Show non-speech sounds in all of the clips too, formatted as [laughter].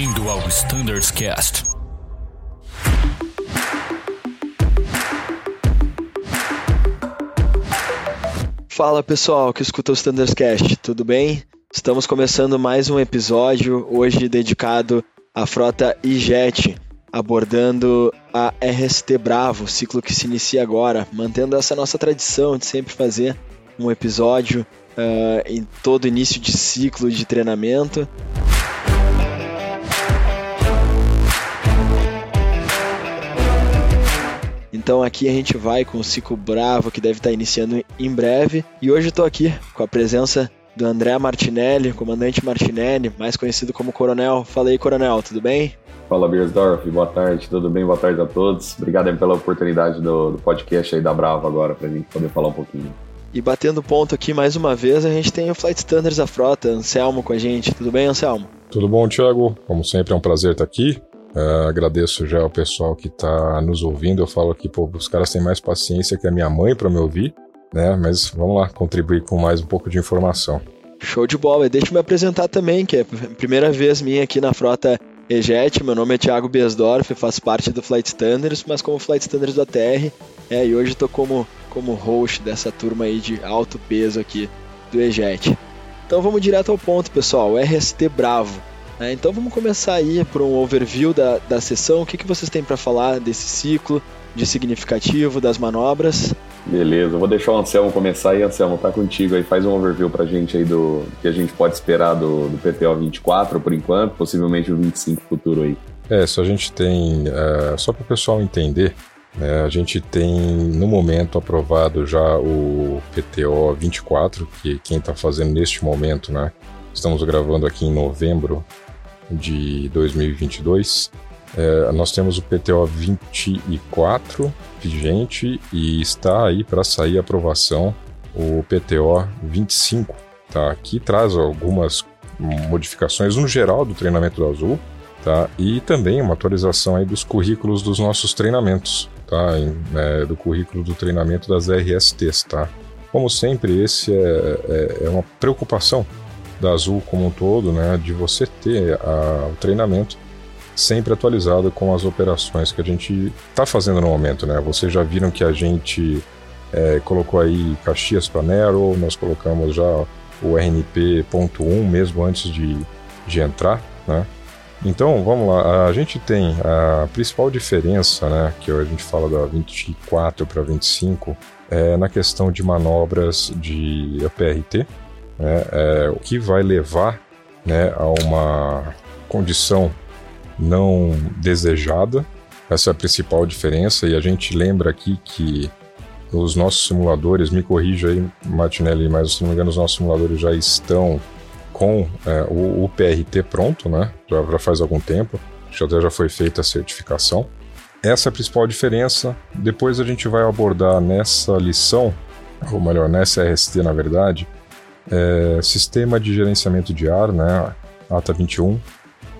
Bem-vindo ao Standards Cast. Fala pessoal que escuta o Standards Cast, tudo bem? Estamos começando mais um episódio hoje dedicado à frota iJet, abordando a RST Bravo, ciclo que se inicia agora, mantendo essa nossa tradição de sempre fazer um episódio uh, em todo início de ciclo de treinamento. Então aqui a gente vai com o ciclo bravo que deve estar iniciando em breve. E hoje estou aqui com a presença do André Martinelli, comandante Martinelli, mais conhecido como Coronel. Fala aí, Coronel, tudo bem? Fala, Beersdorf, boa tarde, tudo bem? Boa tarde a todos. Obrigado pela oportunidade do, do podcast aí da Bravo agora, para a gente poder falar um pouquinho. E batendo ponto aqui mais uma vez, a gente tem o Flight Standards da frota, Anselmo com a gente. Tudo bem, Anselmo? Tudo bom, Thiago? Como sempre, é um prazer estar aqui. Uh, agradeço já ao pessoal que está nos ouvindo. Eu falo que pô, os caras têm mais paciência que a minha mãe para me ouvir, né? Mas vamos lá contribuir com mais um pouco de informação. Show de bola. E deixa eu me apresentar também, que é a primeira vez minha aqui na frota EJET. Meu nome é Thiago Besdorf, faço parte do Flight Standards, mas como Flight Standards da TR. É, e hoje estou como, como host dessa turma aí de alto peso aqui do EJET. Então vamos direto ao ponto, pessoal. RST Bravo. É, então vamos começar aí por um overview da, da sessão. O que, que vocês têm para falar desse ciclo de significativo, das manobras? Beleza, vou deixar o Anselmo começar aí. Anselmo, tá contigo aí. Faz um overview pra gente aí do que a gente pode esperar do, do PTO 24 por enquanto, possivelmente o 25 futuro aí. É, só a gente tem, uh, só para o pessoal entender, né, a gente tem no momento aprovado já o PTO 24, que quem está fazendo neste momento, né? Estamos gravando aqui em novembro de 2022. É, nós temos o PTO 24 vigente e está aí para sair aprovação o PTO 25, tá? Que traz algumas modificações no geral do treinamento do Azul, tá? E também uma atualização aí dos currículos dos nossos treinamentos, tá? Em, é, do currículo do treinamento das RSTs, tá? Como sempre, esse é, é, é uma preocupação da Azul como um todo, né, de você ter a, o treinamento sempre atualizado com as operações que a gente está fazendo no momento, né? Vocês já viram que a gente é, colocou aí Caxias para Nero, nós colocamos já o RNP.1 mesmo antes de, de entrar, né? Então, vamos lá, a gente tem a principal diferença, né, que a gente fala da 24 para 25, é na questão de manobras de APRT, né, é, o que vai levar né, a uma condição não desejada. Essa é a principal diferença, e a gente lembra aqui que os nossos simuladores, me corrija aí, Martinelli, mas se não me engano, os nossos simuladores já estão com é, o, o, PRT pronto, né? Já, já faz algum tempo, já já foi feita a certificação. Essa é a principal diferença. Depois a gente vai abordar nessa lição, ou melhor, nessa RST na verdade, é, sistema de gerenciamento de ar, né, ATA 21,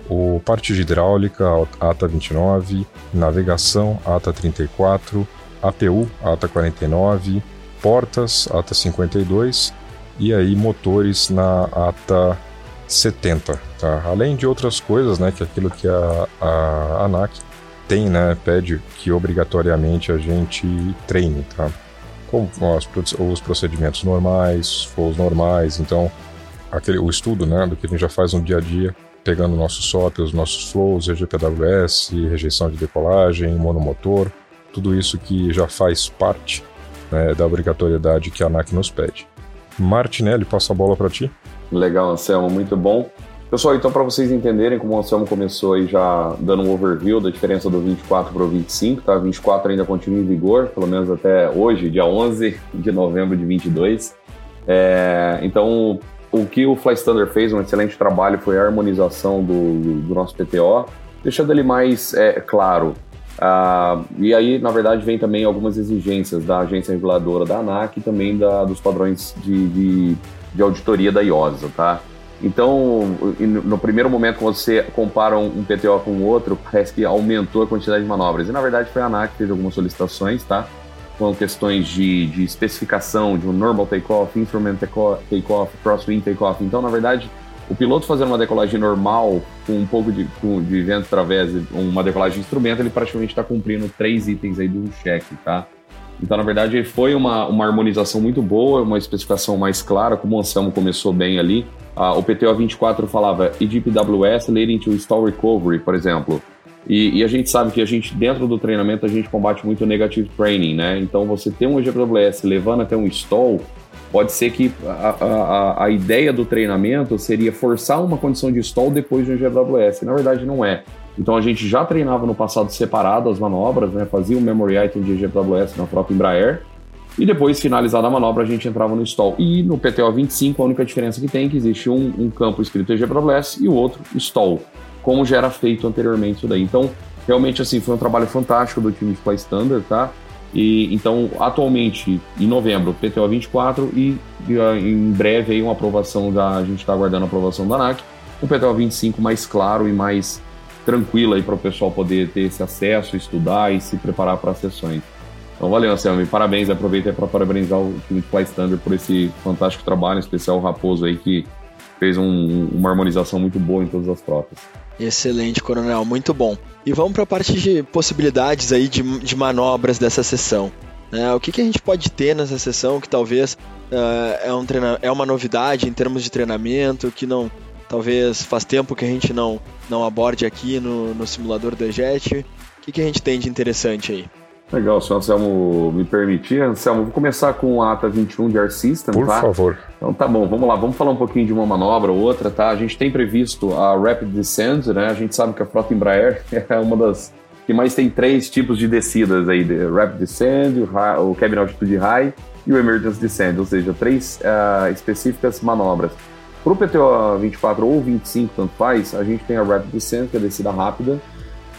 o parte de hidráulica, ATA 29, navegação, ATA 34, APU, ATA 49, portas, ATA 52 e aí motores na ATA 70, tá? Além de outras coisas, né, que é aquilo que a, a ANAC tem, né, pede que obrigatoriamente a gente treine, tá? Como os, os procedimentos normais, flows normais, então aquele, o estudo né, do que a gente já faz no dia a dia, pegando o nosso SOP, os nossos flows, EGPWS, rejeição de decolagem, monomotor, tudo isso que já faz parte né, da obrigatoriedade que a ANAC nos pede. Martinelli, passa a bola para ti. Legal, Anselmo, muito bom. Pessoal, então para vocês entenderem como o Anselmo começou aí já dando um overview da diferença do 24 para o 25, tá? 24 ainda continua em vigor, pelo menos até hoje, dia 11 de novembro de 22. É, então, o que o Fly Standard fez, um excelente trabalho, foi a harmonização do, do nosso PTO, deixando ele mais é, claro. Ah, e aí, na verdade, vem também algumas exigências da agência reguladora da ANAC e também da, dos padrões de, de, de auditoria da IOSA, tá? Então, no primeiro momento, quando você compara um PTO com o outro, parece que aumentou a quantidade de manobras. E na verdade foi a ANAC que fez algumas solicitações, tá? Com questões de, de especificação de um normal takeoff, instrument takeoff, crosswind takeoff. Então, na verdade, o piloto fazendo uma decolagem normal, com um pouco de, com, de vento através uma decolagem de instrumento, ele praticamente está cumprindo três itens aí do cheque, tá? Então, na verdade, foi uma, uma harmonização muito boa, uma especificação mais clara, como o Anselmo começou bem ali. Ah, o PTO 24 falava EGPWS leading to stall recovery, por exemplo. E, e, a gente sabe que a gente, dentro do treinamento, a gente combate muito o negative training, né? Então, você ter um EGPWS levando até um stall, pode ser que a, a, a ideia do treinamento seria forçar uma condição de stall depois de um EGPWS. Na verdade, não é. Então a gente já treinava no passado separado as manobras, né? Fazia um memory item de GWS na própria Embraer. E depois, finalizada a manobra, a gente entrava no stall. E no PTO 25, a única diferença que tem é que existe um, um campo escrito EGWS e o outro stall, como já era feito anteriormente isso daí. Então, realmente, assim, foi um trabalho fantástico do time de Fly Standard, tá? E, então, atualmente, em novembro, PTO 24 e, e em breve aí uma aprovação da... A gente está aguardando a aprovação da ANAC. Um PTO 25 mais claro e mais tranquila aí para o pessoal poder ter esse acesso, estudar e se preparar para as sessões. Então, valeu, Anselmo, e parabéns. Aproveita para parabenizar o time de Standard por esse fantástico trabalho, em especial o Raposo aí, que fez um, uma harmonização muito boa em todas as frotas. Excelente, Coronel, muito bom. E vamos para a parte de possibilidades aí de, de manobras dessa sessão. É, o que, que, a gente pode ter nessa sessão que talvez uh, é, um treina é uma novidade em termos de treinamento, que não, talvez faz tempo que a gente não, não aborde aqui no, no simulador do EJET. O que, que a gente tem de interessante aí? Legal, se o Anselmo me permitir, Anselmo, vou começar com a ATA 21 de Air System, Por tá? favor. Então tá bom, vamos lá, vamos falar um pouquinho de uma manobra ou outra, tá? A gente tem previsto a Rapid Descent, né? A gente sabe que a frota Embraer [laughs] é uma das que mais tem três tipos de descidas aí, Rapid Descent, o, high, o Cabin Altitude High e o Emergency Descent, ou seja, três uh, específicas manobras. Para o PTO 24 ou 25, tanto faz, a gente tem a Rapid Descent, que é a descida rápida,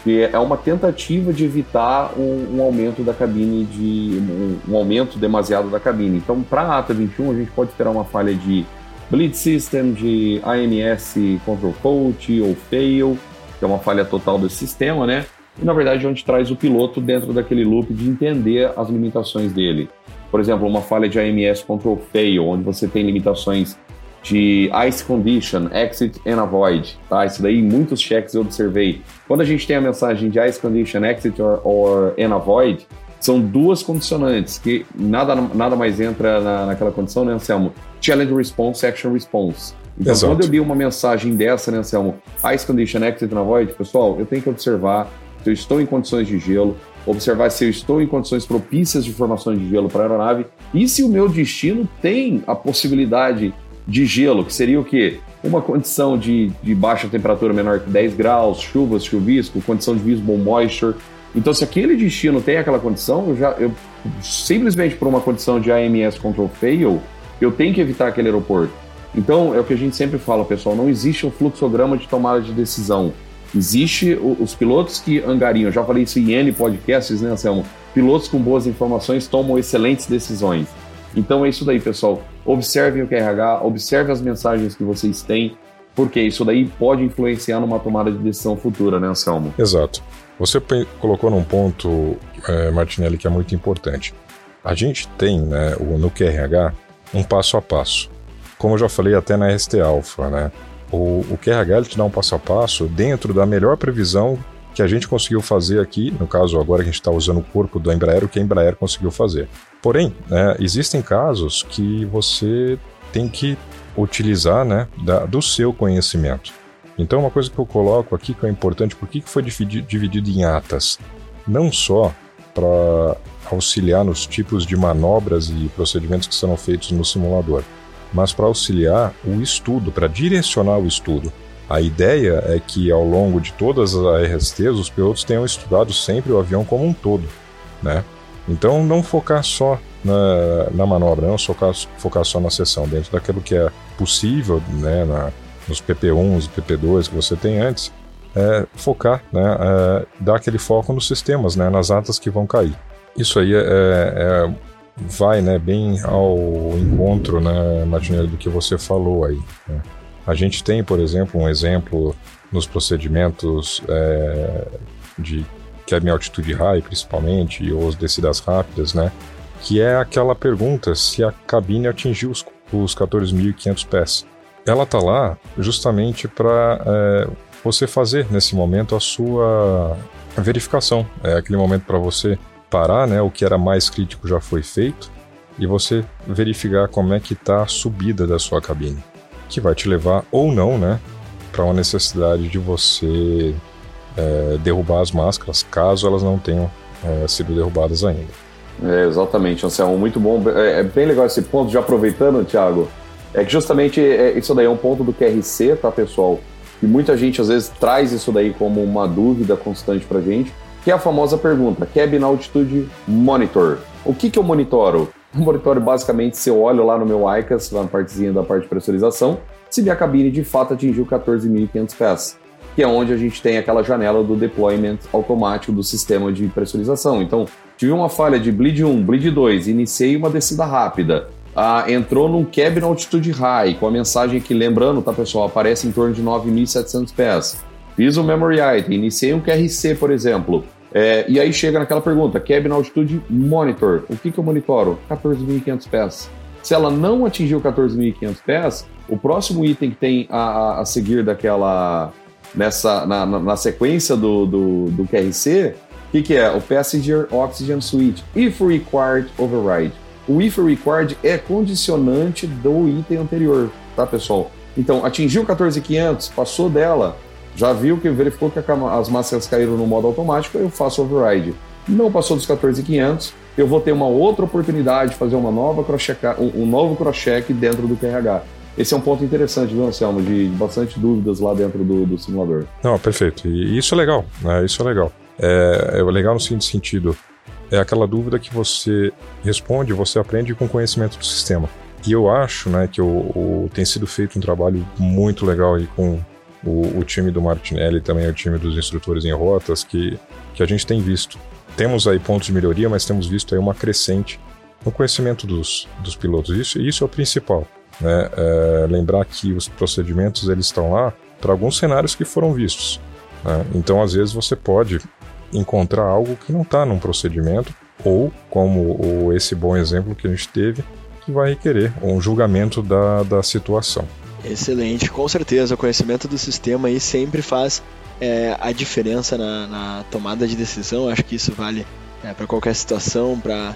que é uma tentativa de evitar um, um aumento da cabine, de um, um, aumento demasiado da cabine. Então, para a ATA 21, a gente pode esperar uma falha de bleed system, de AMS control fault ou fail, que é uma falha total do sistema, né? E na verdade, a gente traz o piloto dentro daquele loop de entender as limitações dele. Por exemplo, uma falha de AMS control fail, onde você tem limitações de Ice Condition, Exit and Avoid, tá? Isso daí muitos cheques eu observei. Quando a gente tem a mensagem de Ice Condition, Exit or, or and Avoid, são duas condicionantes que nada, nada mais entra na, naquela condição, né, Anselmo? Challenge Response, Action Response. Então, Exato. quando eu li uma mensagem dessa, né, Anselmo? Ice Condition, Exit and Avoid, pessoal, eu tenho que observar se eu estou em condições de gelo, observar se eu estou em condições propícias de formação de gelo para a aeronave e se o meu destino tem a possibilidade de gelo, que seria o quê? Uma condição de, de baixa temperatura menor que 10 graus, chuvas, chuvisco, condição de visible moisture. Então, se aquele destino tem aquela condição, eu já eu, simplesmente por uma condição de AMS control fail, eu tenho que evitar aquele aeroporto. Então, é o que a gente sempre fala, pessoal, não existe um fluxograma de tomada de decisão. Existe o, os pilotos que angariam, já falei isso em N podcasts, né, Anselmo? Pilotos com boas informações tomam excelentes decisões. Então é isso daí, pessoal. Observem o QRH, observe as mensagens que vocês têm, porque isso daí pode influenciar numa tomada de decisão futura, né, Anselmo? Exato. Você colocou num ponto, é, Martinelli, que é muito importante. A gente tem né, no QRH um passo a passo. Como eu já falei até na ST Alpha, né? O, o QRH ele te dá um passo a passo dentro da melhor previsão que a gente conseguiu fazer aqui, no caso agora que a gente está usando o corpo do Embraer, o que a Embraer conseguiu fazer. Porém, né, existem casos que você tem que utilizar né, da, do seu conhecimento. Então, uma coisa que eu coloco aqui que é importante, por que foi dividido em atas? Não só para auxiliar nos tipos de manobras e procedimentos que serão feitos no simulador, mas para auxiliar o estudo, para direcionar o estudo. A ideia é que ao longo de todas as ARSTs os pilotos tenham estudado sempre o avião como um todo, né? Então não focar só na, na manobra, não focar, focar só na sessão, dentro daquilo que é possível, né, na, nos PP1 e PP2 que você tem antes, é, focar, né, é, dar aquele foco nos sistemas, né, nas atas que vão cair. Isso aí é, é vai né, bem ao encontro, né, Martinelli, do que você falou aí. Né? A gente tem, por exemplo, um exemplo nos procedimentos é, de cabine altitude high, principalmente, ou as descidas rápidas, né? Que é aquela pergunta se a cabine atingiu os, os 14.500 pés. ela tá lá justamente para é, você fazer nesse momento a sua verificação. É aquele momento para você parar, né? O que era mais crítico já foi feito e você verificar como é que está a subida da sua cabine, que vai te levar ou não, né, para uma necessidade de você é, derrubar as máscaras, caso elas não tenham é, sido derrubadas ainda. É, exatamente, Anselmo, muito bom. É, é, bem legal esse ponto, já aproveitando, Thiago, é que justamente é, isso daí é um ponto do QRC, tá, pessoal? E muita gente às vezes traz isso daí como uma dúvida constante pra gente, que é a famosa pergunta, Cabin Altitude Monitor. O que que eu monitoro? [laughs] O monitor basicamente se eu olho lá no meu ICAS, na partezinha da parte de pressurização, se minha cabine de fato atingiu 14.500 pés, que é onde a gente tem aquela janela do deployment automático do sistema de pressurização. Então, tive uma falha de bleed 1, bleed 2, iniciei uma descida rápida, ah, entrou num cabin altitude high, com a mensagem que, lembrando, tá pessoal, aparece em torno de 9.700 pés. Fiz um memory item, iniciei um QRC, por exemplo, é, e aí chega naquela pergunta, Cabin Altitude Monitor. O que, que eu monitoro? 14.500 pés. Se ela não atingiu 14.500 pés, o próximo item que tem a, a seguir daquela nessa na, na, na sequência do, do, do QRC, o que, que é? O Passenger Oxygen Switch, if required override. O if required é condicionante do item anterior, tá pessoal? Então, atingiu 14.500, passou dela, já viu que verificou que as máscaras caíram no modo automático, eu faço override. Não passou dos 14,500, eu vou ter uma outra oportunidade de fazer uma nova um, um novo cross-check dentro do QRH. Esse é um ponto interessante, viu, Anselmo? De, de bastante dúvidas lá dentro do, do, simulador. Não, perfeito. E isso é legal, né? Isso é legal. É, é legal no seguinte sentido. É aquela dúvida que você responde, você aprende com conhecimento do sistema. E eu acho né, que o, o, tem sido feito um trabalho muito legal aí com o, o time do Martinelli também é o time dos instrutores em rotas que, que a gente tem visto. Temos aí pontos de melhoria, mas temos visto aí uma crescente no conhecimento dos, dos pilotos. Isso, isso é o principal. Né? É, lembrar que os procedimentos eles estão lá para alguns cenários que foram vistos. Né? Então, às vezes, você pode encontrar algo que não está num procedimento, ou, como o, esse bom exemplo que a gente teve, que vai requerer um julgamento da, da situação. Excelente, com certeza. O conhecimento do sistema aí sempre faz é, a diferença na, na, tomada de decisão. Acho que isso vale é, para qualquer situação, para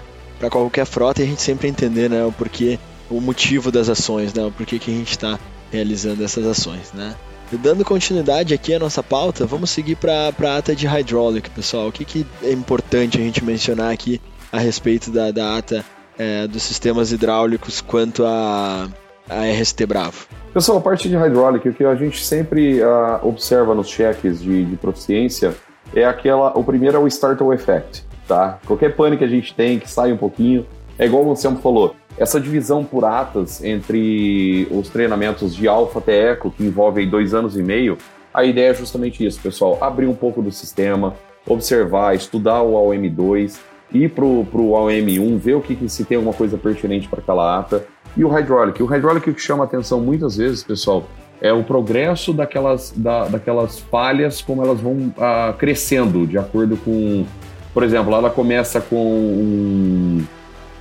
qualquer frota, e a gente sempre entender né, o porquê, o motivo das ações, né, o porquê que a gente está realizando essas ações. Né. E dando continuidade aqui à nossa pauta, vamos seguir para a ata de hydraulic, pessoal. O que, que é importante a gente mencionar aqui a respeito da, da ata é, dos sistemas hidráulicos quanto a, a RST Bravo? Pessoal, a parte de hydraulic, o que a gente sempre uh, observa nos cheques de, de, proficiência é aquela. O primeiro é o startle effect, tá? Qualquer pane que a gente tem, que sai um pouquinho, é igual o Anselmo falou. Essa divisão por atas entre os treinamentos de Alpha até Eco, que envolvem dois anos e meio, a ideia é justamente isso, pessoal. Abrir um pouco do sistema, observar, estudar o AOM2, ir para o AOM1, ver o que, que se tem alguma coisa pertinente para aquela ata e o hydraulic. O hydraulic que chama atenção muitas vezes, pessoal, é o progresso daquelas, da, daquelas falhas, como elas vão ah, crescendo, de acordo com. Por exemplo, ela começa com um,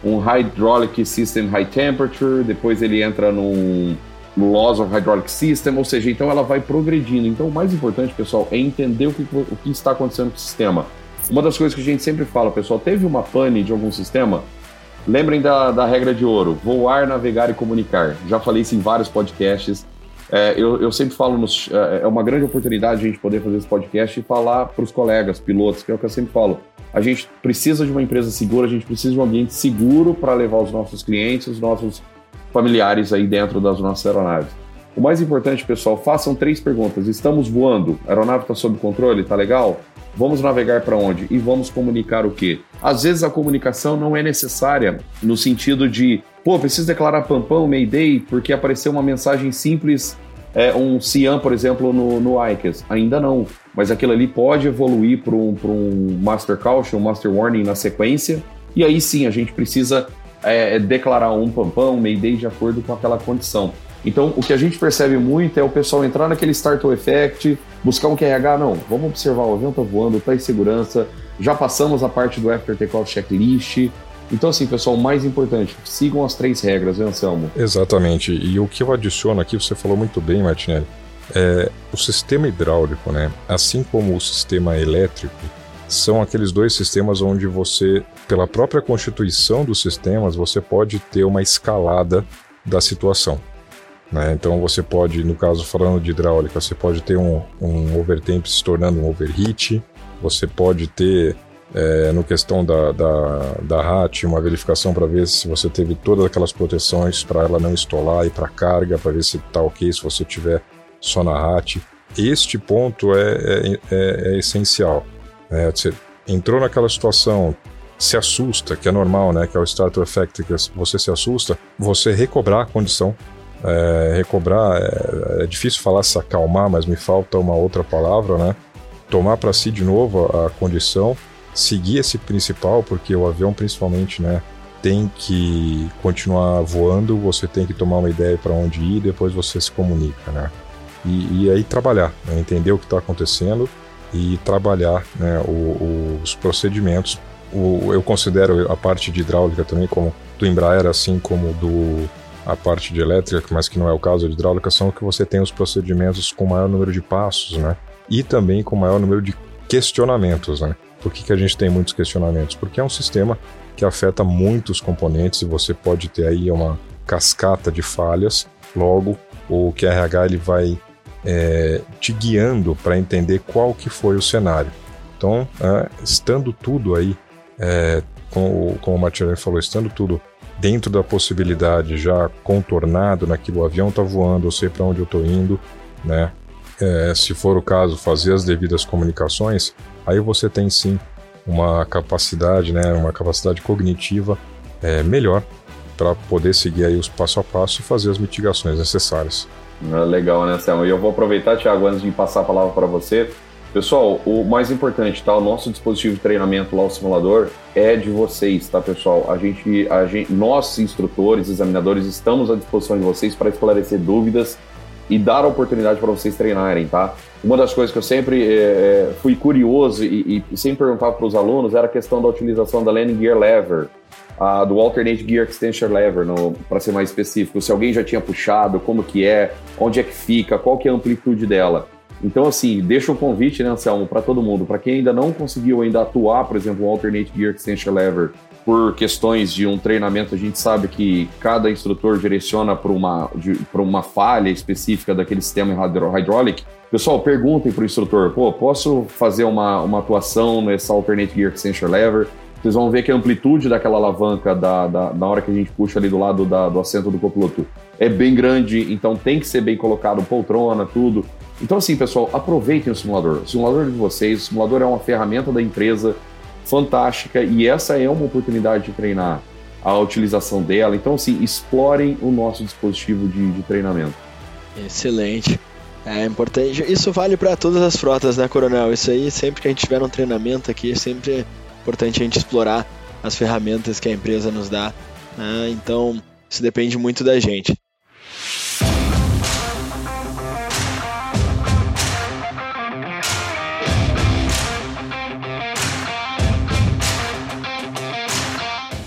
um hydraulic system high temperature, depois ele entra num loss of hydraulic system, ou seja, então ela vai progredindo. Então, o mais importante, pessoal, é entender o que, o que está acontecendo com o sistema. Uma das coisas que a gente sempre fala, pessoal, teve uma pane de algum sistema, Lembrem da, da regra de ouro: voar, navegar e comunicar. Já falei isso em vários podcasts. É, eu, eu, sempre falo, nos, é, é uma grande oportunidade a gente poder fazer esse podcast e falar para os colegas, pilotos, que é o que eu sempre falo. A gente precisa de uma empresa segura, a gente precisa de um ambiente seguro para levar os nossos clientes, os nossos familiares aí dentro das nossas aeronaves. O mais importante, pessoal, façam três perguntas. Estamos voando? A aeronave está sob controle? Está legal? Vamos navegar para onde? E vamos comunicar o quê? Às vezes a comunicação não é necessária no sentido de, pô, preciso declarar pampão, Mayday, porque apareceu uma mensagem simples, é, um Cian, por exemplo, no, no ICAS. Ainda não. Mas aquilo ali pode evoluir para um, um Master Caution, um Master Warning na sequência. E aí sim, a gente precisa é, declarar um pampão, um Mayday de acordo com aquela condição. Então, o que a gente percebe muito é o pessoal entrar naquele startle effect, buscar um QRH, não, vamos observar, o avião está voando, está em segurança, já passamos a parte do after takeoff checklist, Então, assim, pessoal, o mais importante, sigam as três regras, né, Anselmo? Exatamente. E o que eu adiciono aqui, você falou muito bem, Martinelli, é o sistema hidráulico, né? Assim como o sistema elétrico, são aqueles dois sistemas onde você, pela própria constituição dos sistemas, você pode ter uma escalada da situação. Né? Então você pode, no caso falando de hidráulica, você pode ter um, um overtemp se tornando um overheat, você pode ter é, no questão da, da, da uma verificação para ver se você teve todas aquelas proteções para ela não estolar e para carga, para ver se está ok se você tiver só na RAT. Este ponto é, é, é, é essencial. Né? Você entrou naquela situação, se assusta, que é normal, né? Que é o starter effect, que você se assusta, você recobrar a condição. É, recobrar, é, é, difícil falar se acalmar, mas me falta uma outra palavra, né? Tomar para si de novo a, a condição, seguir esse principal, porque o avião, principalmente, né? Tem que continuar voando, você tem que tomar uma ideia para onde ir, depois você se comunica, né? E, e aí trabalhar, né? entender o que está acontecendo e trabalhar né, o, os procedimentos. O, eu considero a parte de hidráulica também como do Embraer, assim como do a parte de elétrica, mas que não é o caso de hidráulica, são que você tem os procedimentos com maior número de passos, né? E também com maior número de questionamentos, né? Por que, que a gente tem muitos questionamentos? Porque é um sistema que afeta muitos componentes e você pode ter aí uma cascata de falhas. Logo, o QRH ele vai é, te guiando para entender qual que foi o cenário. Então, é, estando tudo aí, é, como, como o Martinelli falou, estando tudo dentro da possibilidade, já contornado naquilo, o avião está voando, eu sei para onde eu estou indo, né? É, se for o caso, fazer as devidas comunicações, aí você tem sim uma capacidade, né, uma capacidade cognitiva é, melhor para poder seguir aí os passo a passo e fazer as mitigações necessárias. Ah, legal, né, Selma? E eu vou aproveitar, Thiago, antes de passar a palavra para você. Pessoal, o mais importante, tá? O nosso dispositivo de treinamento lá, o simulador, é de vocês, tá, pessoal? A gente, a gente, nós, instrutores, examinadores, estamos à disposição de vocês para esclarecer dúvidas e dar a oportunidade para vocês treinarem, tá? Uma das coisas que eu sempre é, fui curioso e, e sempre perguntava para os alunos era a questão da utilização da landing gear lever uh, do Alternate Gear Extension Lever, para ser mais específico, se alguém já tinha puxado, como que é, onde é que fica, qual que é a amplitude dela. Então, assim, deixa um convite, né, Anselmo, para todo mundo. Para quem ainda não conseguiu ainda atuar, por exemplo, o Alternate Gear Extension Lever, por questões de um treinamento, a gente sabe que cada instrutor direciona para uma, uma falha específica daquele sistema hydraulic. Pessoal, perguntem para o instrutor, pô, posso fazer uma, uma atuação nessa Alternate Gear Extension Lever? Vocês vão ver que a amplitude daquela alavanca da, da, hora que a gente puxa ali do lado da, do assento do copiloto é bem grande, então tem que ser bem colocado, poltrona, tudo. Então, assim, pessoal, aproveitem o simulador. O simulador é de vocês, o simulador é uma ferramenta da empresa fantástica e essa é uma oportunidade de treinar a utilização dela. Então, assim, explorem o nosso dispositivo de, de treinamento. Excelente. É importante. Isso vale para todas as frotas, né, Coronel? Isso aí, sempre que a gente tiver um treinamento aqui, sempre importante a gente explorar as ferramentas que a empresa nos dá. Né? Então, isso depende muito da gente.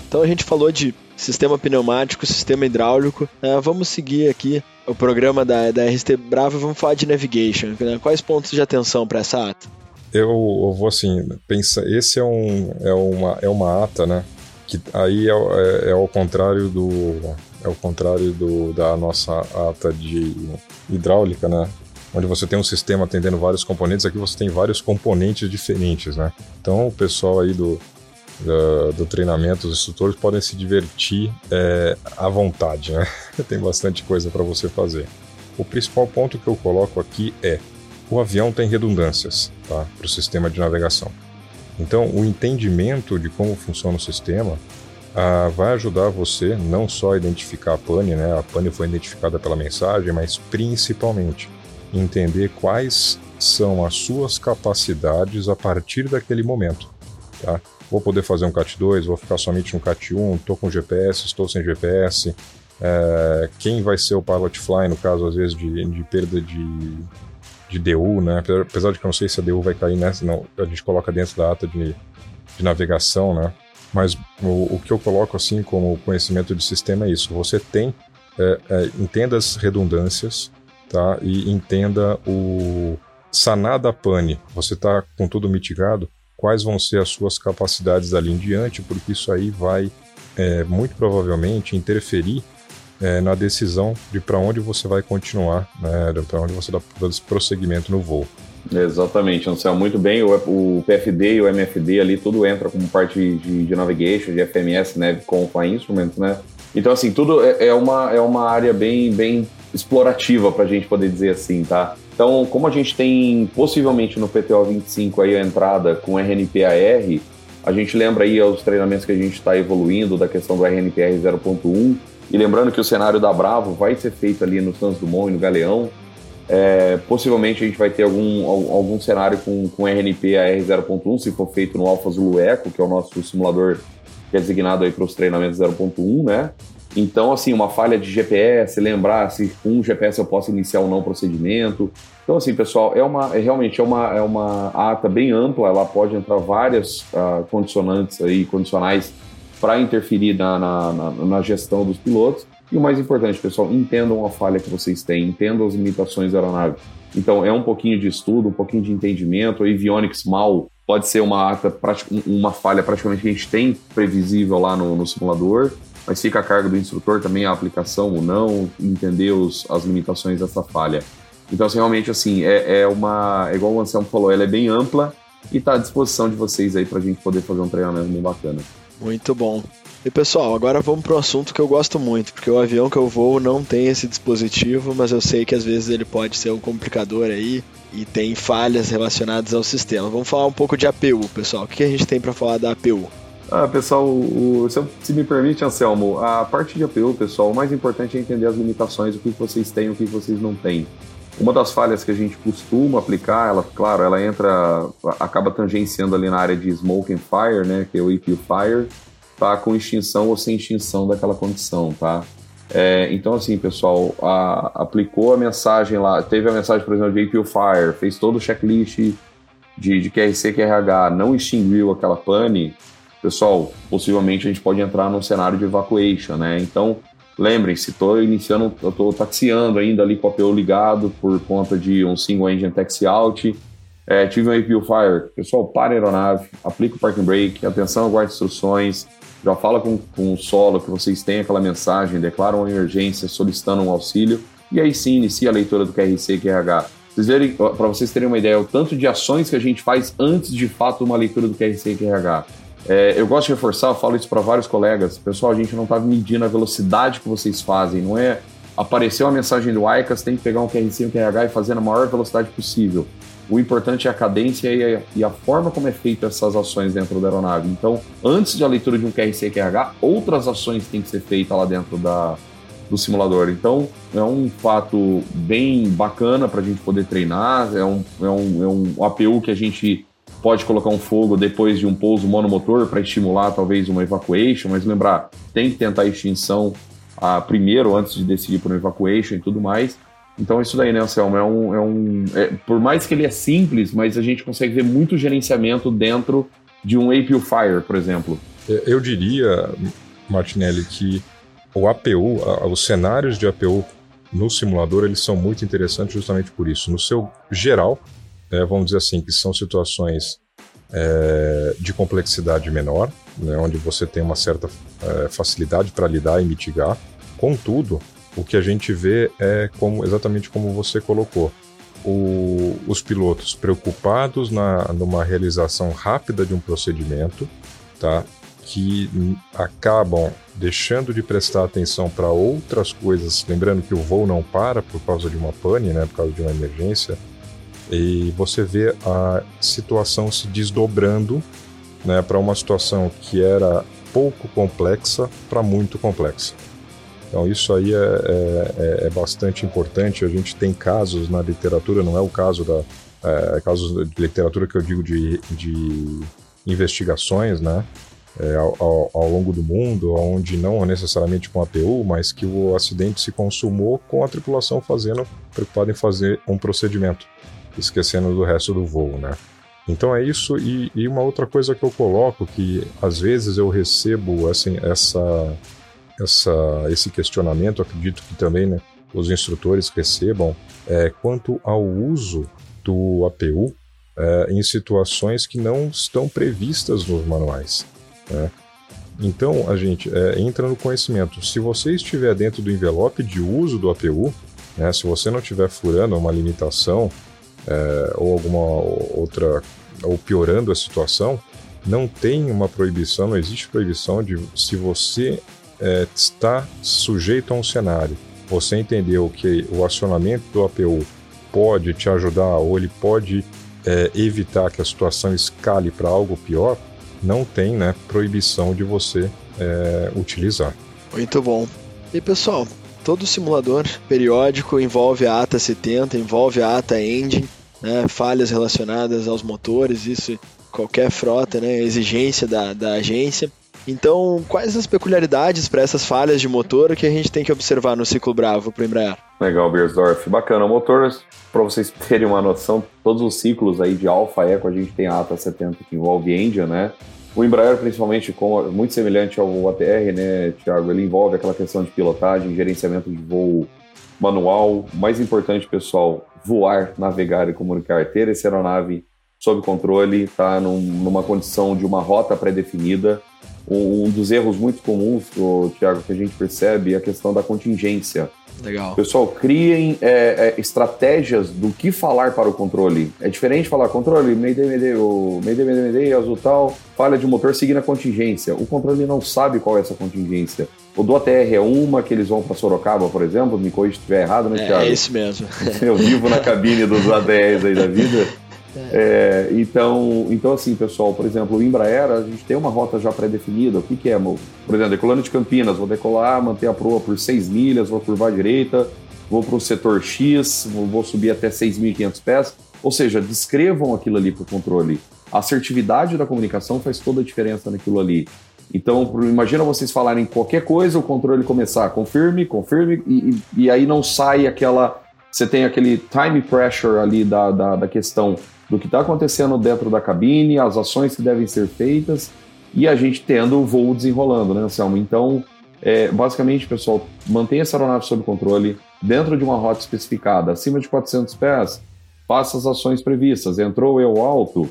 Então a gente falou de sistema pneumático, sistema hidráulico. Né? Vamos seguir aqui o programa da, da RST Bravo e vamos falar de navigation. Né? Quais pontos de atenção para essa ata? Eu, eu vou assim, pensa, esse é, um, é, uma, é uma ata, né? Que aí é, é, é ao contrário do é o contrário do, da nossa ata de hidráulica, né? Onde você tem um sistema atendendo vários componentes, aqui você tem vários componentes diferentes, né? Então o pessoal aí do, do, do treinamento, os instrutores podem se divertir é, à vontade, né? [laughs] tem bastante coisa para você fazer. O principal ponto que eu coloco aqui é o avião tem redundâncias tá, para o sistema de navegação. Então, o entendimento de como funciona o sistema ah, vai ajudar você não só a identificar a pane, né? A pane foi identificada pela mensagem, mas principalmente entender quais são as suas capacidades a partir daquele momento. Tá? Vou poder fazer um CAT 2, vou ficar somente no CAT 1, estou com GPS, estou sem GPS. É, quem vai ser o pilot fly, no caso, às vezes, de, de perda de, de DU, né? Apesar de que eu não sei se a DU vai cair nessa, não, a gente coloca dentro da ata de, de navegação, né? Mas o, o que eu coloco assim como conhecimento de sistema é isso. Você tem, é, é, entenda as redundâncias, tá? E entenda o sanar da pane. Você está com tudo mitigado. Quais vão ser as suas capacidades dali em diante? Porque isso aí vai é, muito provavelmente interferir é, na decisão de para onde você vai continuar, né, para onde você dá prosseguimento no voo. Exatamente, Anselmo, muito bem. O, o, PFD e o MFD ali, tudo entra como parte de, de navigation, de FMS, né, com a Instruments, né? Então, assim, tudo é, é, uma, é uma área bem, bem explorativa, para a gente poder dizer assim, tá? Então, como a gente tem possivelmente no PTO 25 aí a entrada com RNPAR, a gente lembra aí os treinamentos que a gente está evoluindo da questão do RNPR 0.1, e lembrando que o cenário da Bravo vai ser feito ali no Santos Dumont e no Galeão. É, possivelmente a gente vai ter algum, algum cenário com, com RNP AR 0.1, se for feito no Alpha Zulu Eco, que é o nosso simulador que é designado aí para os treinamentos 0.1, né? Então, assim, uma falha de GPS, lembrar se com um GPS eu posso iniciar ou não o procedimento. Então, assim, pessoal, é uma, é, realmente é uma, é uma ata bem ampla, ela pode entrar várias uh, condicionantes aí, condicionais para interferir na, na, na, na, gestão dos pilotos. E o mais importante, pessoal, entendam a falha que vocês têm, entendam as limitações da aeronave. Então, é um pouquinho de estudo, um pouquinho de entendimento. A avionics mal pode ser uma, ata, uma falha praticamente que a gente tem previsível lá no, no simulador, mas fica a cargo do instrutor também a aplicação ou não, entender os, as limitações dessa falha. Então, assim, realmente, assim, é, é uma. É igual o Anselmo falou, ela é bem ampla e está à disposição de vocês aí para a gente poder fazer um treinamento bem bacana. Muito bom. E pessoal, agora vamos para um assunto que eu gosto muito, porque o avião que eu voo não tem esse dispositivo, mas eu sei que às vezes ele pode ser um complicador aí e tem falhas relacionadas ao sistema. Vamos falar um pouco de APU, pessoal. O que a gente tem para falar da APU? Ah, pessoal, o, se, se, me permite, Anselmo, a parte de APU, pessoal, o mais importante é entender as limitações, o que vocês têm o que vocês não têm. Uma das falhas que a gente costuma aplicar, ela, claro, ela entra, acaba tangenciando ali na área de smoke and fire, né, que é o APU fire, tá com extinção ou sem extinção daquela condição, tá? É, então, assim, pessoal, a, aplicou a mensagem lá, teve a mensagem, por exemplo, de APU fire, fez todo o checklist de, de QRC, QRH, não extinguiu aquela pane, pessoal, possivelmente a gente pode entrar num cenário de evacuation, né? Então, Lembrem-se, estou iniciando, estou taxiando ainda ali com o APU ligado por conta de um single engine taxi out. É, tive um APU fire. Pessoal, para a aeronave, aplica o parking brake, atenção, aguarde instruções, já fala com, com o solo que vocês têm aquela mensagem, declaram uma emergência, solicitando um auxílio, e aí sim inicia a leitura do QRC e QRH. Para vocês terem uma ideia, o tanto de ações que a gente faz antes de fato uma leitura do QRC e QRH. É, eu gosto de reforçar, eu falo isso para vários colegas. Pessoal, a gente não está medindo a velocidade que vocês fazem, não é apareceu a mensagem do ICAS, tem que pegar um QRC e um QRH e fazer na maior velocidade possível. O importante é a cadência e a, e a forma como é feita essas ações dentro da aeronave. Então, antes da leitura de um QRC e QRH, outras ações têm que ser feitas lá dentro da, do simulador. Então, é um fato bem bacana para a gente poder treinar, é um, é, um, é um APU que a gente pode colocar um fogo depois de um pouso monomotor para estimular talvez uma evacuation, mas lembrar, tem que tentar a extinção ah, primeiro antes de decidir por uma evacuation e tudo mais. Então isso daí, né, Anselmo, é um... É um é, por mais que ele é simples, mas a gente consegue ver muito gerenciamento dentro de um APU Fire, por exemplo. É, eu diria, Martinelli, que o APU, os cenários de APU no simulador, eles são muito interessantes justamente por isso. No seu geral, é, vamos dizer assim, que são situações é, de complexidade menor, né, onde você tem uma certa é, facilidade para lidar e mitigar. Contudo, o que a gente vê é como exatamente como você colocou. O, os pilotos preocupados na, numa realização rápida de um procedimento, tá? que acabam deixando de prestar atenção para outras coisas, lembrando que o voo não para por causa de uma pane, né, por causa de uma emergência, e você vê a situação se desdobrando né, para uma situação que era pouco complexa para muito complexa. Então isso aí é, é, é, é, bastante importante. A gente tem casos na literatura, não é o caso da é, casos de literatura que eu digo de, de investigações, né? É, ao, ao, longo do mundo, onde não necessariamente com APU, mas que o acidente se consumou com a tripulação fazendo preocupada em fazer um procedimento esquecendo do resto do voo, né? Então é isso, e, e, uma outra coisa que eu coloco, que às vezes eu recebo assim, essa, essa, esse questionamento, acredito que também né, os instrutores recebam, é, quanto ao uso do APU é, em situações que não estão previstas nos manuais. Né? Então, a gente é, entra no conhecimento. Se você estiver dentro do envelope de uso do APU, né, se você não estiver furando uma limitação é, ou alguma outra, ou piorando a situação, não tem uma proibição, não existe proibição de se você é, está sujeito a um cenário, você entendeu que o acionamento do APU pode te ajudar ou ele pode é, evitar que a situação escale para algo pior, não tem né, proibição de você é, utilizar. Muito bom. E pessoal, todo simulador periódico envolve a ATA 70, envolve a ATA Engine, né, falhas relacionadas aos motores, isso qualquer frota, né, exigência da, da agência. Então, quais as peculiaridades para essas falhas de motor que a gente tem que observar no ciclo Bravo para o Embraer? Legal, Beersdorf. Bacana. O motor, para vocês terem uma noção, todos os ciclos aí de Alfa Eco, a gente tem a ATA 70 que envolve engine, né? O Embraer, principalmente, com, muito semelhante ao ATR, né, Thiago? Ele envolve aquela questão de pilotagem, gerenciamento de voo manual. Mais importante, pessoal, voar, navegar e comunicar. Ter essa aeronave sob controle, tá num, numa condição de uma rota pré-definida um dos erros muito comuns, Tiago, que a gente percebe é a questão da contingência. Legal. Pessoal, criem é, é, estratégias do que falar para o controle. É diferente falar controle, Mayday, Mayday, o Mayday, Mayday, Mayday, azul tal, falha de motor seguindo a contingência. O controle não sabe qual é essa contingência. O do ATR é uma que eles vão para Sorocaba, por exemplo, me corrija se estiver errado, né, é, Thiago? É isso mesmo. [laughs] Eu vivo na cabine dos ATRs aí da vida. É, então, então, assim, pessoal, por exemplo, o Embraer, a gente tem uma rota já pré-definida. O que, que é? Por exemplo, decolando de Campinas, vou decolar, manter a proa por 6 milhas, vou curvar à direita, vou para o setor X, vou subir até 6.500 pés. Ou seja, descrevam aquilo ali para o controle. A assertividade da comunicação faz toda a diferença naquilo ali. Então, imagina vocês falarem qualquer coisa, o controle começar, confirme, confirme, e, e aí não sai aquela. Você tem aquele time pressure ali da, da, da questão do que está acontecendo dentro da cabine, as ações que devem ser feitas e a gente tendo o voo desenrolando, né, Anselmo? Então, é, basicamente, pessoal, mantenha essa aeronave sob controle, dentro de uma rota especificada, acima de 400 pés, faça as ações previstas. Entrou eu alto,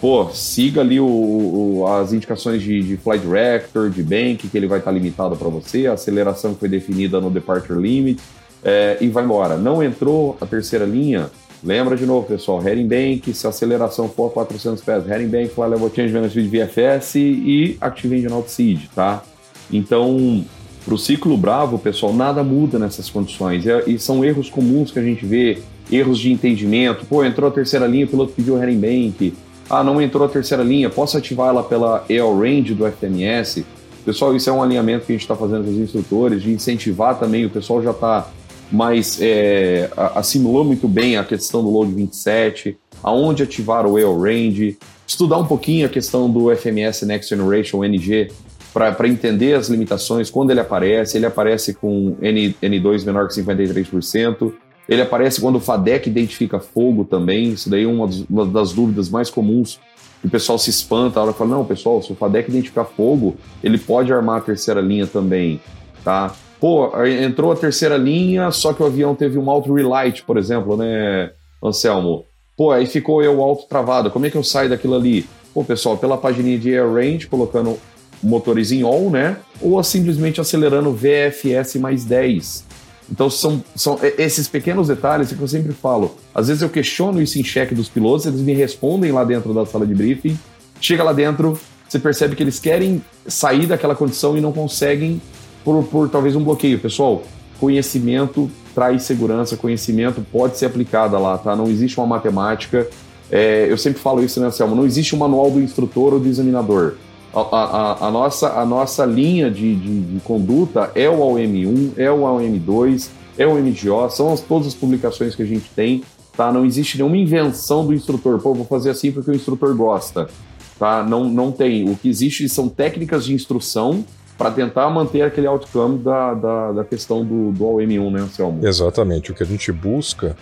pô, siga ali o, o, as indicações de, de Flight Director, de Bank, que ele vai estar limitado para você, a aceleração que foi definida no Departure Limit, é, e vai embora. Não entrou a terceira linha, Lembra de novo, pessoal, Heading Bank, se a aceleração for 400 pés, Heading Bank, Fly Level Change, Management VFS e Active Engine Out Seed, tá? Então, para o ciclo bravo, pessoal, nada muda nessas condições. E são erros comuns que a gente vê, erros de entendimento. Pô, entrou a terceira linha, o piloto pediu Heading Bank. Ah, não entrou a terceira linha, posso ativar ela pela EL Range do FMS? Pessoal, isso é um alinhamento que a gente está fazendo com os instrutores, de incentivar também, o pessoal já está mas é, assimilou muito bem a questão do Load 27, aonde ativar o AL Range, estudar um pouquinho a questão do FMS Next Generation, NG, para entender as limitações, quando ele aparece, ele aparece com N, N2 menor que 53%, ele aparece quando o FADEC identifica fogo também, isso daí é uma, uma das dúvidas mais comuns o pessoal se espanta, a hora fala, não, pessoal, se o FADEC identificar fogo, ele pode armar a terceira linha também, tá? Pô, entrou a terceira linha, só que o avião teve um auto relight, por exemplo, né, Anselmo? Pô, aí ficou eu alto travado. Como é que eu saio daquilo ali? Pô, pessoal, pela pagininha de Air Range, colocando motores em on, né? Ou simplesmente acelerando VFS mais 10. Então são, são esses pequenos detalhes que eu sempre falo. Às vezes eu questiono isso em cheque dos pilotos, eles me respondem lá dentro da sala de briefing. Chega lá dentro, você percebe que eles querem sair daquela condição e não conseguem por, por talvez um bloqueio. Pessoal, conhecimento traz segurança, conhecimento pode ser aplicado lá, tá? Não existe uma matemática. É, eu sempre falo isso, né, Selma? Não existe um manual do instrutor ou do examinador. A, a, a nossa, a nossa linha de, de, de, conduta é o AOM1, é o AOM2, é o MGO, são as, todas as publicações que a gente tem, tá? Não existe nenhuma invenção do instrutor. Pô, vou fazer assim porque o instrutor gosta, tá? Não, não tem. O que existe são técnicas de instrução para tentar manter aquele outcome da, da, da questão do, do OM1, né, Anselmo? Exatamente. O que a gente busca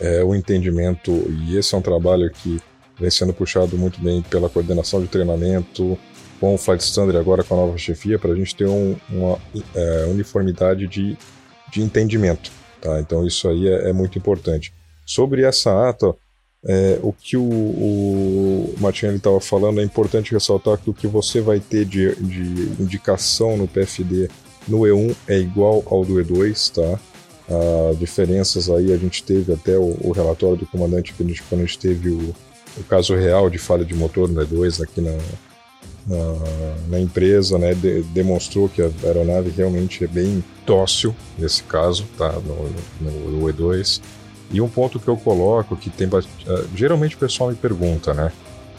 é o entendimento, e esse é um trabalho que vem sendo puxado muito bem pela coordenação de treinamento, com o Flight Standard agora com a nova chefia, para a gente ter um, uma é, uniformidade de, de entendimento. Tá? Então isso aí é, é muito importante. Sobre essa ata, é, o que o, o estava falando é importante ressaltar que o que você vai ter de, de indicação no PFD no E1 é igual ao do E2, tá? Uh, diferenças aí a gente teve até o, o relatório do comandante que a gente, quando a gente teve o, o caso real de falha de motor no E2 aqui na, na, na empresa, né, de, demonstrou que a aeronave realmente é bem dócil nesse caso, tá, no, no, no E2. E um ponto que eu coloco que tem uh, geralmente o pessoal me pergunta, né?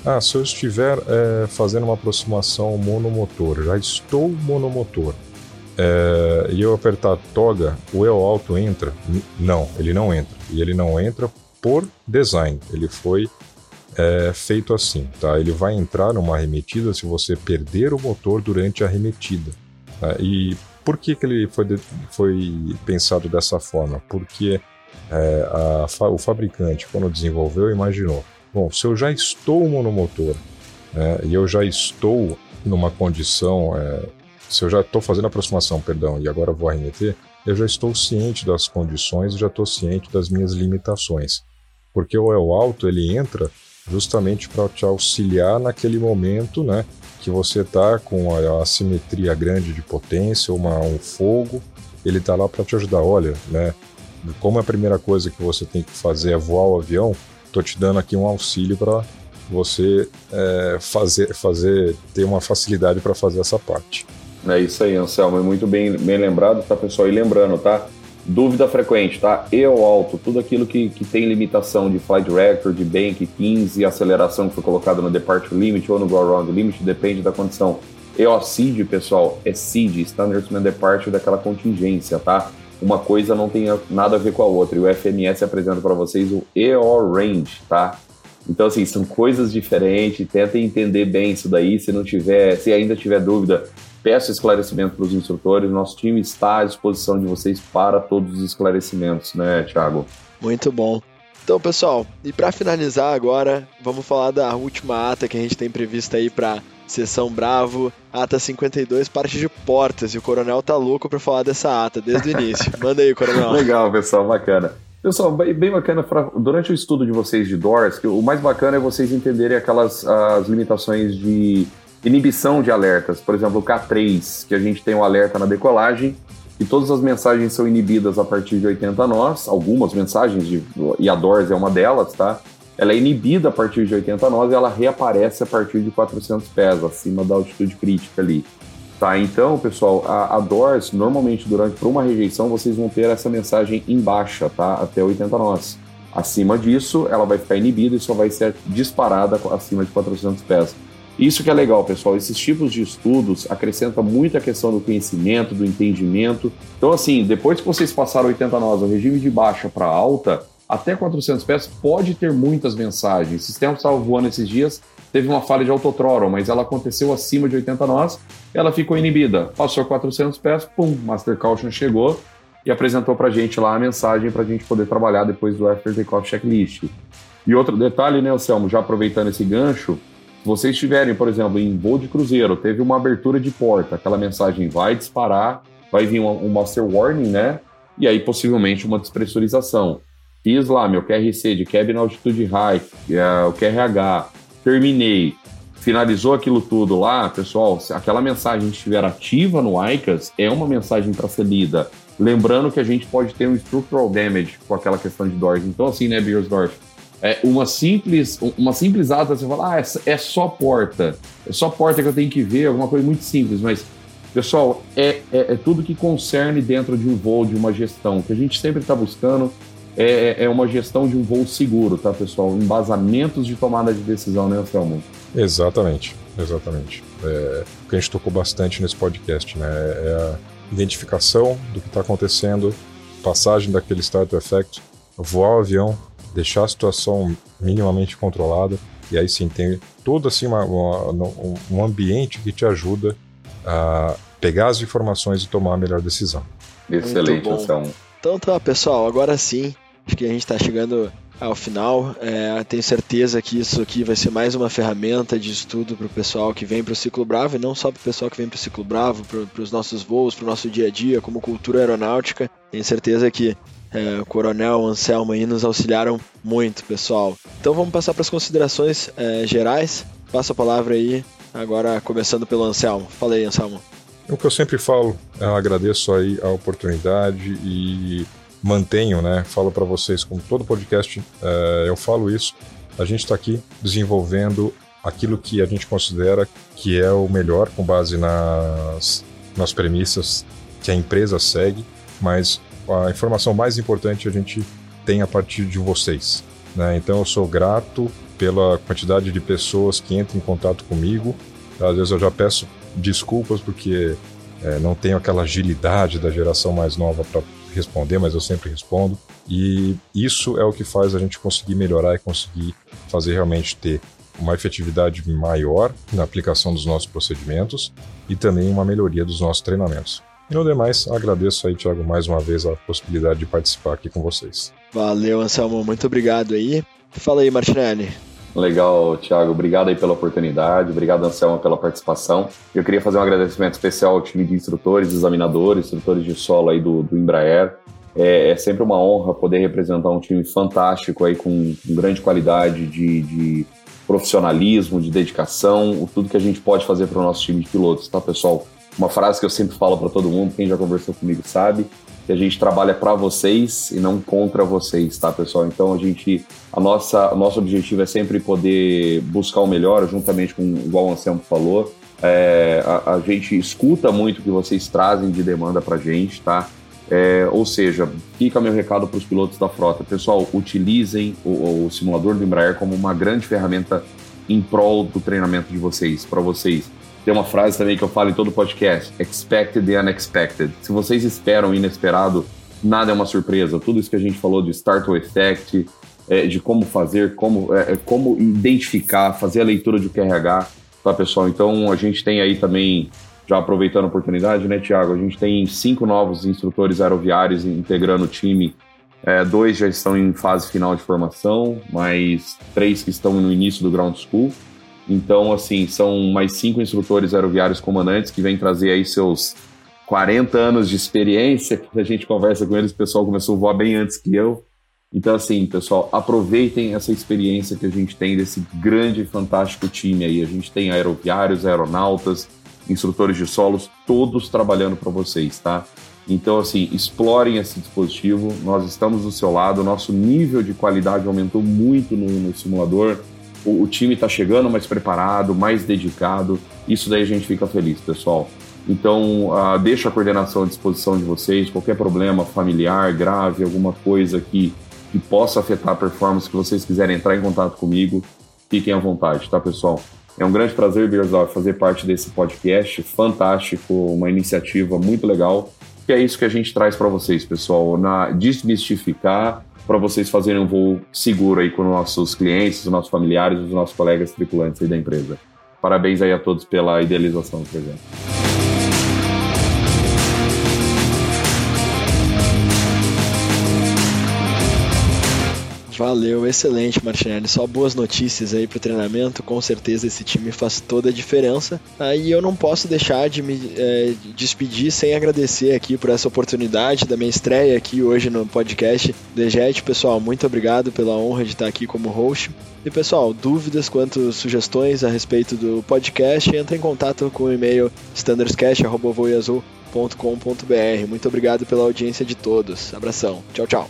Ah, se eu estiver é, fazendo uma aproximação monomotor, já estou monomotor, é, e eu apertar toga, o EO alto entra? Não, ele não entra. E ele não entra por design. Ele foi é, feito assim, tá? Ele vai entrar numa arremetida se você perder o motor durante a arremetida. Tá? E por que, que ele foi, foi pensado dessa forma? Porque é, a, o fabricante, quando desenvolveu, imaginou: bom, se eu já estou monomotor né, e eu já estou numa condição é, se eu já estou fazendo aproximação, perdão, e agora vou arremeter, eu já estou ciente das condições já estou ciente das minhas limitações. Porque o El Alto ele entra justamente para te auxiliar naquele momento, né, que você está com a assimetria grande de potência, uma, um fogo, ele está lá para te ajudar. Olha, né, como a primeira coisa que você tem que fazer é voar o avião, estou te dando aqui um auxílio para você é, fazer, fazer, ter uma facilidade para fazer essa parte. É isso aí, Anselmo. É muito bem, bem lembrado, tá, pessoal? E lembrando, tá? Dúvida frequente, tá? E alto, tudo aquilo que, que tem limitação de flight record, de bank 15, aceleração que foi colocada no departure limit ou no go around limit, depende da condição. EOCID, pessoal, é CID, Standards Man Departure daquela contingência, tá? Uma coisa não tem nada a ver com a outra. E o FMS apresenta para vocês o EO Range, tá? Então, assim, são coisas diferentes. Tentem entender bem isso daí. Se não tiver, se ainda tiver dúvida, Peço esclarecimento para os instrutores. Nosso time está à disposição de vocês para todos os esclarecimentos, né, Thiago? Muito bom. Então, pessoal, e para finalizar agora, vamos falar da última ata que a gente tem prevista aí para Sessão Bravo, ata 52, parte de portas. E o Coronel tá louco para falar dessa ata desde o início. [laughs] Manda aí, Coronel. Legal, pessoal, bacana. Pessoal, bem bacana, pra, durante o estudo de vocês de DORS, que o mais bacana é vocês entenderem aquelas as limitações de inibição de alertas. Por exemplo, o K3, que a gente tem um alerta na decolagem e todas as mensagens são inibidas a partir de 80 nós, algumas mensagens, de, e a DORS é uma delas, tá? Ela é inibida a partir de 80 nós e ela reaparece a partir de 400 pés, acima da altitude crítica ali. Tá, então, pessoal, a, a DORS, normalmente, durante por uma rejeição, vocês vão ter essa mensagem em baixa, tá? Até 80 nós. Acima disso, ela vai ficar inibida e só vai ser disparada acima de 400 pés. Isso que é legal, pessoal. Esses tipos de estudos acrescentam muito a questão do conhecimento, do entendimento. Então, assim, depois que vocês passaram 80 nós, o regime de baixa para alta, até 400 pés pode ter muitas mensagens. O sistema estava voando esses dias, teve uma falha de autothrottle, mas ela aconteceu acima de 80 nós, ela ficou inibida. Passou 400 pés, pum, Master Caution chegou e apresentou para gente lá a mensagem para a gente poder trabalhar depois do After Takeoff Checklist. E outro detalhe, né, Anselmo, já aproveitando esse gancho, se vocês estiverem, por exemplo, em voo de cruzeiro, teve uma abertura de porta, aquela mensagem vai disparar, vai vir um, um master warning, né? E aí possivelmente uma despressurização. Fiz lá meu QRC de cabin altitude high, é, o QRH, terminei, finalizou aquilo tudo lá, pessoal, se aquela mensagem estiver ativa no ICAS, é uma mensagem para ser lida. Lembrando que a gente pode ter um structural damage com aquela questão de doors. Então, assim, né, Beersdorf? é, uma simples uma simples ata, você fala, ah, é, é só porta, é só porta que eu tenho que ver, alguma coisa muito simples, mas pessoal, é, é, é tudo que concerne dentro de um voo, de uma gestão, que a gente sempre está buscando é, é uma gestão de um voo seguro, tá, pessoal? Embasamentos de tomada de decisão, né, Anselmo? Exatamente, exatamente. É, o que a gente tocou bastante nesse podcast, né? É a identificação do que está acontecendo, passagem daquele start to effect, voar o avião, deixar a situação minimamente controlada e aí sim tem todo assim uma, uma, um ambiente que te ajuda a pegar as informações e tomar a melhor decisão. Excelente, então. Então tá, pessoal, agora sim, acho que a gente está chegando ao final. É, tenho certeza que isso aqui vai ser mais uma ferramenta de estudo para o pessoal que vem para o Ciclo Bravo, e não só para o pessoal que vem para o Ciclo Bravo, para os nossos voos, para o nosso dia a dia, como cultura aeronáutica. Tenho certeza que é, o Coronel, o Anselmo aí nos auxiliaram muito, pessoal. Então vamos passar para as considerações é, gerais. Passo a palavra aí, agora começando pelo Anselmo. Fala aí, Anselmo. O que eu sempre falo, eu agradeço aí a oportunidade e mantenho, né? Falo para vocês, como todo podcast, é, eu falo isso. A gente está aqui desenvolvendo aquilo que a gente considera que é o melhor com base nas, nas premissas que a empresa segue, mas a informação mais importante a gente tem a partir de vocês. Né? Então eu sou grato pela quantidade de pessoas que entram em contato comigo. Às vezes eu já peço desculpas porque é, não tenho aquela agilidade da geração mais nova para responder, mas eu sempre respondo. E isso é o que faz a gente conseguir melhorar e conseguir fazer realmente ter uma efetividade maior na aplicação dos nossos procedimentos e também uma melhoria dos nossos treinamentos. E no demais, agradeço aí, Thiago, mais uma vez a possibilidade de participar aqui com vocês. Valeu, Anselmo, muito obrigado aí. Fala aí, Martinelli. Legal, Thiago. Obrigado aí pela oportunidade. Obrigado, Anselmo, pela participação. Eu queria fazer um agradecimento especial ao time de instrutores, examinadores, instrutores de solo aí do, do Embraer. É, é, sempre uma honra poder representar um time fantástico aí com, grande qualidade de, de, profissionalismo, de dedicação, tudo que a gente pode fazer para o nosso time de pilotos, tá, pessoal? Uma frase que eu sempre falo para todo mundo, quem já conversou comigo sabe, que a gente trabalha para vocês e não contra vocês, tá, pessoal? Então a gente, a nossa, nosso objetivo é sempre poder buscar o melhor, juntamente com igual o Anselmo falou. É, a, a, gente escuta muito o que vocês trazem de demanda para gente, tá? É, ou seja, fica meu recado para os pilotos da frota, pessoal, utilizem o, o simulador do Embraer como uma grande ferramenta em prol do treinamento de vocês, para vocês tem uma frase também que eu falo em todo podcast: expected the unexpected. Se vocês esperam o inesperado, nada é uma surpresa. Tudo isso que a gente falou de startle effect, é, de como fazer, como, é, é como identificar, fazer a leitura de QRH, tá, pessoal? Então a gente tem aí também, já aproveitando a oportunidade, né, Tiago? A gente tem cinco novos instrutores aeroviários integrando o time. É, dois já estão em fase final de formação, mais três que estão no início do ground school. Então, assim, são mais cinco instrutores aeroviários comandantes que vêm trazer aí seus 40 anos de experiência. A gente conversa com eles, o pessoal começou a voar bem antes que eu. Então, assim, pessoal, aproveitem essa experiência que a gente tem desse grande e fantástico time aí. A gente tem aeroviários, aeronautas, instrutores de solos, todos trabalhando para vocês, tá? Então, assim, explorem esse dispositivo. Nós estamos do seu lado. Nosso nível de qualidade aumentou muito no, no simulador o, o time está chegando mais preparado, mais dedicado. Isso daí a gente fica feliz, pessoal. Então, uh, deixa a coordenação à disposição de vocês. Qualquer problema familiar, grave, alguma coisa que, que possa afetar a performance, que vocês quiserem entrar em contato comigo, fiquem à vontade, tá, pessoal? É um grande prazer, Birzal, fazer parte desse podcast fantástico, uma iniciativa muito legal. Que é isso que a gente traz para vocês, pessoal, na desmistificar para vocês fazerem um voo seguro aí com nossos clientes, os nossos familiares, os nossos colegas tripulantes aí da empresa. Parabéns aí a todos pela idealização do projeto. Valeu, excelente, Martinelli. Só boas notícias aí pro treinamento. Com certeza esse time faz toda a diferença. Aí eu não posso deixar de me é, despedir sem agradecer aqui por essa oportunidade da minha estreia aqui hoje no podcast Dejet. Pessoal, muito obrigado pela honra de estar aqui como host. E pessoal, dúvidas quanto sugestões a respeito do podcast, entre em contato com o e-mail standardscast.com.br. Muito obrigado pela audiência de todos. Abração. Tchau, tchau.